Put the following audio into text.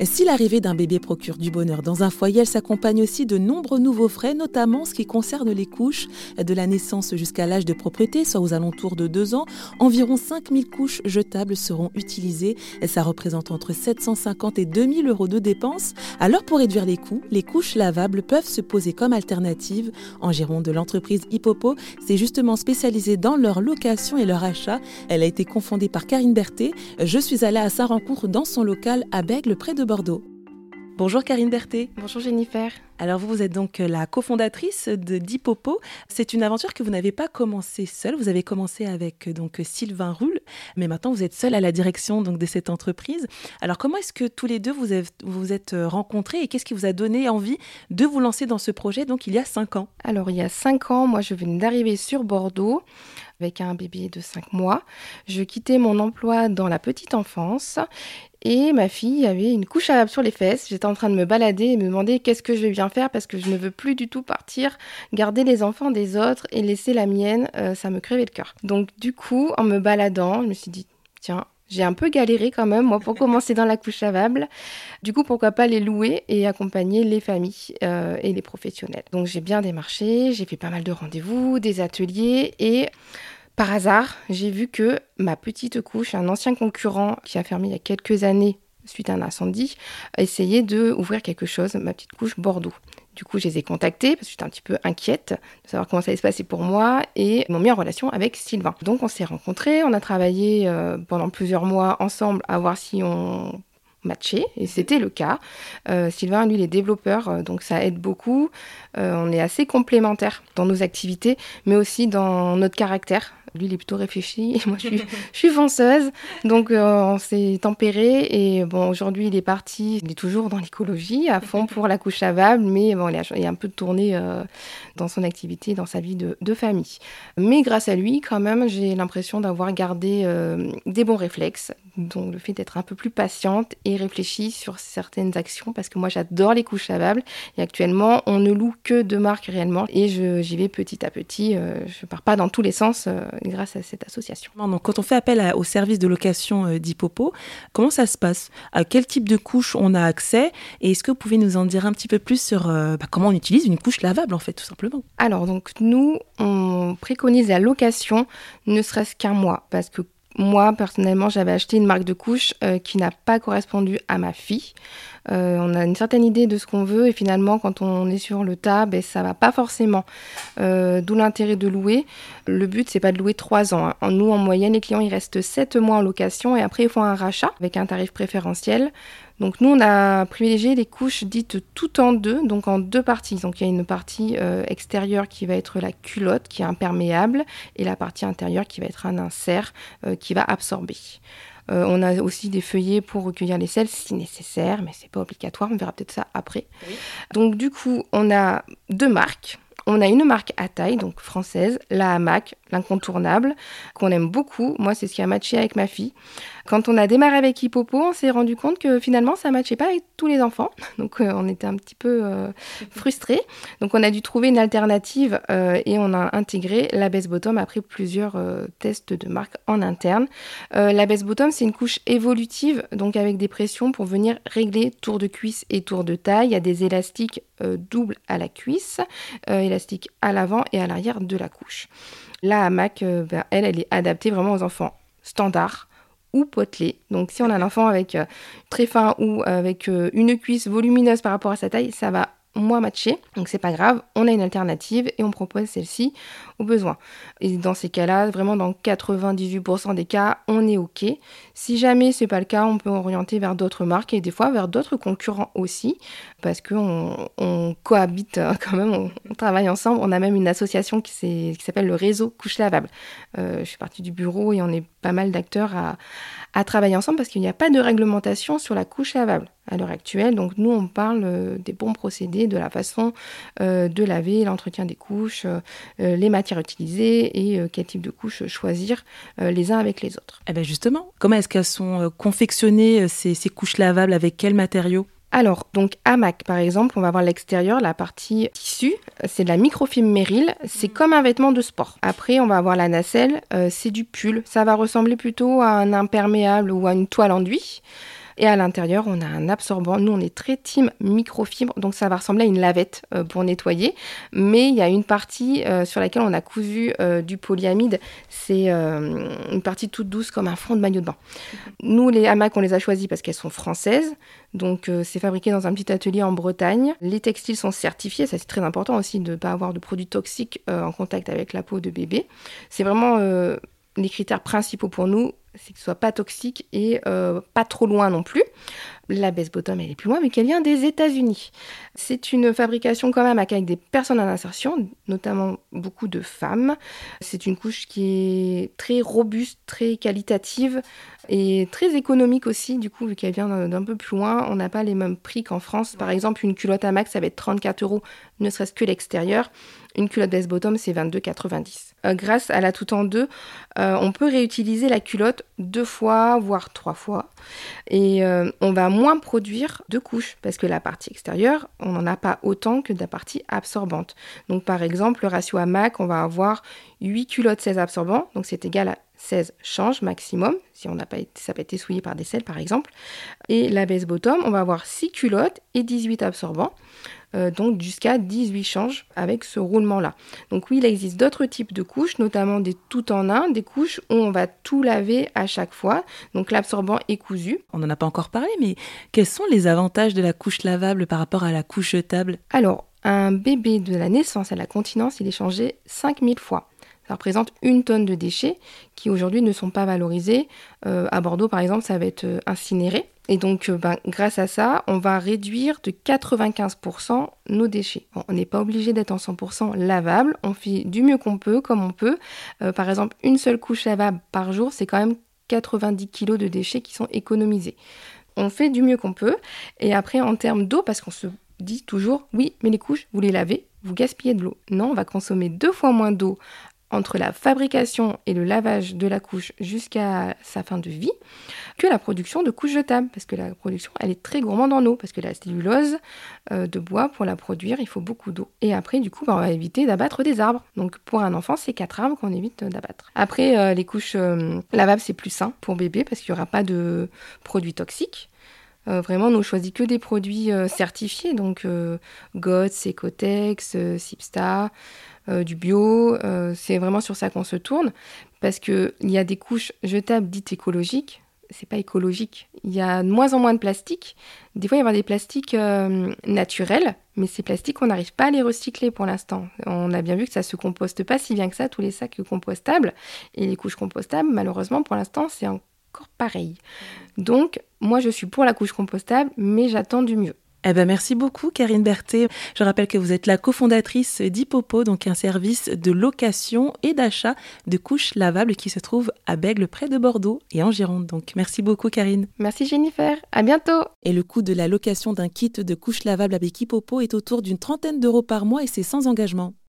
Si l'arrivée d'un bébé procure du bonheur dans un foyer, elle s'accompagne aussi de nombreux nouveaux frais, notamment ce qui concerne les couches. De la naissance jusqu'à l'âge de propriété, soit aux alentours de deux ans, environ 5000 couches jetables seront utilisées. Ça représente entre 750 et 2000 euros de dépenses. Alors pour réduire les coûts, les couches lavables peuvent se poser comme alternative. En Gironde, de l'entreprise Hippopo s'est justement spécialisée dans leur location et leur achat. Elle a été confondée par Karine Berthet. Je suis allée à sa rencontre dans son local à Bègle, près de Bordeaux. Bonjour Karine Berthet. Bonjour Jennifer. Alors vous, vous êtes donc la cofondatrice de Dipopo. C'est une aventure que vous n'avez pas commencée seule. Vous avez commencé avec donc Sylvain Roule, mais maintenant vous êtes seule à la direction donc de cette entreprise. Alors comment est-ce que tous les deux vous vous êtes rencontrés et qu'est-ce qui vous a donné envie de vous lancer dans ce projet donc il y a cinq ans? Alors il y a cinq ans, moi je venais d'arriver sur Bordeaux avec un bébé de 5 mois. Je quittais mon emploi dans la petite enfance et ma fille avait une couche à sur les fesses. J'étais en train de me balader et me demander qu'est-ce que je vais bien faire parce que je ne veux plus du tout partir, garder les enfants des autres et laisser la mienne. Euh, ça me crevait le cœur. Donc du coup, en me baladant, je me suis dit, tiens, j'ai un peu galéré quand même, moi, pour commencer dans la couche lavable. Du coup, pourquoi pas les louer et accompagner les familles euh, et les professionnels. Donc, j'ai bien démarché, j'ai fait pas mal de rendez-vous, des ateliers et par hasard, j'ai vu que ma petite couche, un ancien concurrent qui a fermé il y a quelques années suite à un incendie, essayait de ouvrir quelque chose, ma petite couche Bordeaux. Du coup, je les ai contactés parce que j'étais un petit peu inquiète de savoir comment ça allait se passer pour moi et ils m'ont mis en relation avec Sylvain. Donc, on s'est rencontrés, on a travaillé euh, pendant plusieurs mois ensemble à voir si on matchait et c'était le cas. Euh, Sylvain, lui, il est développeur, euh, donc ça aide beaucoup. on est assez complémentaires dans nos activités, mais aussi dans notre caractère. Lui, il est plutôt réfléchi et moi, je suis, je fonceuse. Donc, euh, on s'est tempéré. Et bon, aujourd'hui, il est parti. Il est toujours dans l'écologie, à fond pour la couche lavable. Mais bon, il a, un peu tourné euh, dans son activité, dans sa vie de, de, famille. Mais grâce à lui, quand même, j'ai l'impression d'avoir gardé euh, des bons réflexes. Donc, le fait d'être un peu plus patiente et réfléchie sur certaines actions. Parce que moi, j'adore les couches lavables. Et actuellement, on ne loue que deux marques réellement. Et j'y vais petit à petit. je pars pas dans tous les sens grâce à cette association. Donc, quand on fait appel au service de location euh, d'Hippopo, comment ça se passe? À quel type de couche on a accès? Et est-ce que vous pouvez nous en dire un petit peu plus sur euh, bah, comment on utilise une couche lavable, en fait, tout simplement? Alors, donc, nous, on préconise la location ne serait-ce qu'un mois, parce que moi, personnellement, j'avais acheté une marque de couche euh, qui n'a pas correspondu à ma fille. Euh, on a une certaine idée de ce qu'on veut et finalement, quand on est sur le tas, ben, ça va pas forcément. Euh, d'où l'intérêt de louer. Le but, c'est pas de louer trois ans. Hein. Nous, en moyenne, les clients, ils restent sept mois en location et après, ils font un rachat avec un tarif préférentiel. Donc nous, on a privilégié les couches dites tout en deux, donc en deux parties. Donc il y a une partie euh, extérieure qui va être la culotte, qui est imperméable, et la partie intérieure qui va être un insert euh, qui va absorber. Euh, on a aussi des feuillets pour recueillir les sels si nécessaire, mais c'est pas obligatoire. On verra peut-être ça après. Donc du coup, on a deux marques. On a une marque à taille, donc française, la Hamac, l'incontournable, qu'on aime beaucoup. Moi, c'est ce qui a matché avec ma fille. Quand on a démarré avec Hippopo, on s'est rendu compte que finalement, ça ne matchait pas avec tous les enfants. Donc, euh, on était un petit peu euh, frustrés. Donc, on a dû trouver une alternative euh, et on a intégré la Best Bottom après plusieurs tests de marque en interne. la Best Bottom, c'est une couche évolutive, donc avec des pressions pour venir régler tour de cuisse et tour de taille. Il y a des élastiques doubles à la cuisse, élastiques à l'avant et à l'arrière de la couche. La hamac, ben, elle, elle est adaptée vraiment aux enfants standards ou potelé. Donc si on a un enfant avec euh, très fin ou avec euh, une cuisse volumineuse par rapport à sa taille, ça va moins matché. Donc c'est pas grave, on a une alternative et on propose celle-ci au besoin. Et dans ces cas-là, vraiment dans 98% des cas, on est OK. Si jamais c'est pas le cas, on peut orienter vers d'autres marques et des fois vers d'autres concurrents aussi parce qu'on on cohabite euh, quand même, on, travaille ensemble. On a même une association qui s'appelle le réseau couche lavable. Euh, je suis partie du bureau et on est pas mal d'acteurs à travailler ensemble parce qu'il n'y a pas de réglementation sur la couche lavable à l'heure actuelle. Donc nous, on parle euh, des bons procédés, de la façon euh, de laver, l'entretien des couches, euh, les matières utilisées et quel type de couche choisir les uns avec les autres. Eh bien justement, comment est-ce qu'elles sont confectionnées ces couches lavables? Avec quels matériaux? Alors, donc hamac par exemple, on va voir l'extérieur, la partie tissu, c'est de la microfibre Merrill, c'est mm. comme un vêtement de sport. Après, on va avoir la nacelle, c'est du pull, ça va ressembler plutôt à un imperméable ou à une toile enduit. Et à l'intérieur, on a un absorbant. Nous, on est très team microfibre, donc ça va ressembler à une lavette euh, pour nettoyer. Mais il y a une partie euh, sur laquelle on a cousu euh, du polyamide. C'est une partie toute douce comme un fond de maillot de bain. Nous, les hamacs, on les a choisis parce qu'elles sont françaises. Donc, c'est fabriqué dans un petit atelier en Bretagne. Les textiles sont certifiés. Ça, c'est très important aussi de ne pas avoir de produits toxiques en contact avec la peau de bébé. C'est vraiment les critères principaux pour nous, c'est que ce soit pas toxique et euh, pas trop loin non plus. La Base Bottom, elle est plus loin, mais qu'elle vient des États-Unis. C'est une fabrication quand même avec des personnes en insertion, notamment beaucoup de femmes. C'est une couche qui est très robuste, très qualitative et très économique aussi, du coup, vu qu'elle vient d'un peu plus loin. On n'a pas les mêmes prix qu'en France. Par exemple, une culotte à max, ça va être 34 euros, ne serait-ce que l'extérieur. Une culotte Base Bottom, c'est 22,90. Euh, grâce à la tout en deux, euh, on peut réutiliser la culotte deux fois, voire trois fois. Et euh, on va moins produire de couches parce que la partie extérieure, on n'en a pas autant que de la partie absorbante. Donc par exemple, le ratio à MAC, on va avoir 8 culottes 16 absorbants, donc c'est égal à 16 changes maximum, si on n'a pas été, ça n'a pas souillé par des selles par exemple. Et la base bottom, on va avoir 6 culottes et 18 absorbants. Donc jusqu'à 18 changes avec ce roulement-là. Donc oui, il existe d'autres types de couches, notamment des tout en un, des couches où on va tout laver à chaque fois. Donc l'absorbant est cousu. On n'en a pas encore parlé, mais quels sont les avantages de la couche lavable par rapport à la couche jetable Alors, un bébé de la naissance à la continence, il est changé 5000 fois. Ça représente une tonne de déchets qui aujourd'hui ne sont pas valorisés. Euh, à Bordeaux, par exemple, ça va être euh, incinéré. Et donc, euh, ben, grâce à ça, on va réduire de 95% nos déchets. on n'est pas obligé d'être en 100% lavable. On fait du mieux qu'on peut, comme on peut. par exemple, une seule couche lavable par jour, c'est quand même 90 kg de déchets qui sont économisés. On fait du mieux qu'on peut. Et après, en termes d'eau, parce qu'on se dit toujours, oui, mais les couches, vous les lavez, vous gaspillez de l'eau. Non, on va consommer deux fois moins d'eau entre la fabrication et le lavage de la couche jusqu'à sa fin de vie que la production de couches jetables, parce que la production, elle est très gourmande en eau, parce que la cellulose euh, de bois, pour la produire, il faut beaucoup d'eau. Et après, du coup, bah, on va éviter d'abattre des arbres. Donc pour un enfant, c'est quatre arbres qu'on évite d'abattre. Après, euh, les couches euh, lavables, c'est plus sain pour bébé, parce qu'il n'y aura pas de produits toxiques. Vraiment, nous choisit que des produits certifiés, donc GOTS, Ecotex, Sipsta, euh, du bio. Euh, c'est vraiment sur ça qu'on se tourne parce qu'il y a des couches jetables dites écologiques. C'est pas écologique. Il y a de moins en moins de plastique. Des fois, il y a des plastiques euh, naturels, mais ces plastiques, on n'arrive pas à les recycler pour l'instant. On a bien vu que ça se composte pas si bien que ça, tous les sacs compostables. Et les couches compostables, malheureusement, pour l'instant, c'est encore pareil. Donc, moi, je suis pour la couche compostable, mais j'attends du mieux. Eh ben merci beaucoup Karine Berthet. Je rappelle que vous êtes la cofondatrice d'Hippopo, donc un service de location et d'achat de couches lavables qui se trouve à Bègle près de Bordeaux et en Gironde. Donc merci beaucoup Karine. Merci Jennifer. À bientôt. Et le coût de la location d'un kit de couches lavables avec Hippopo est autour d'une trentaine d'euros par mois et c'est sans engagement.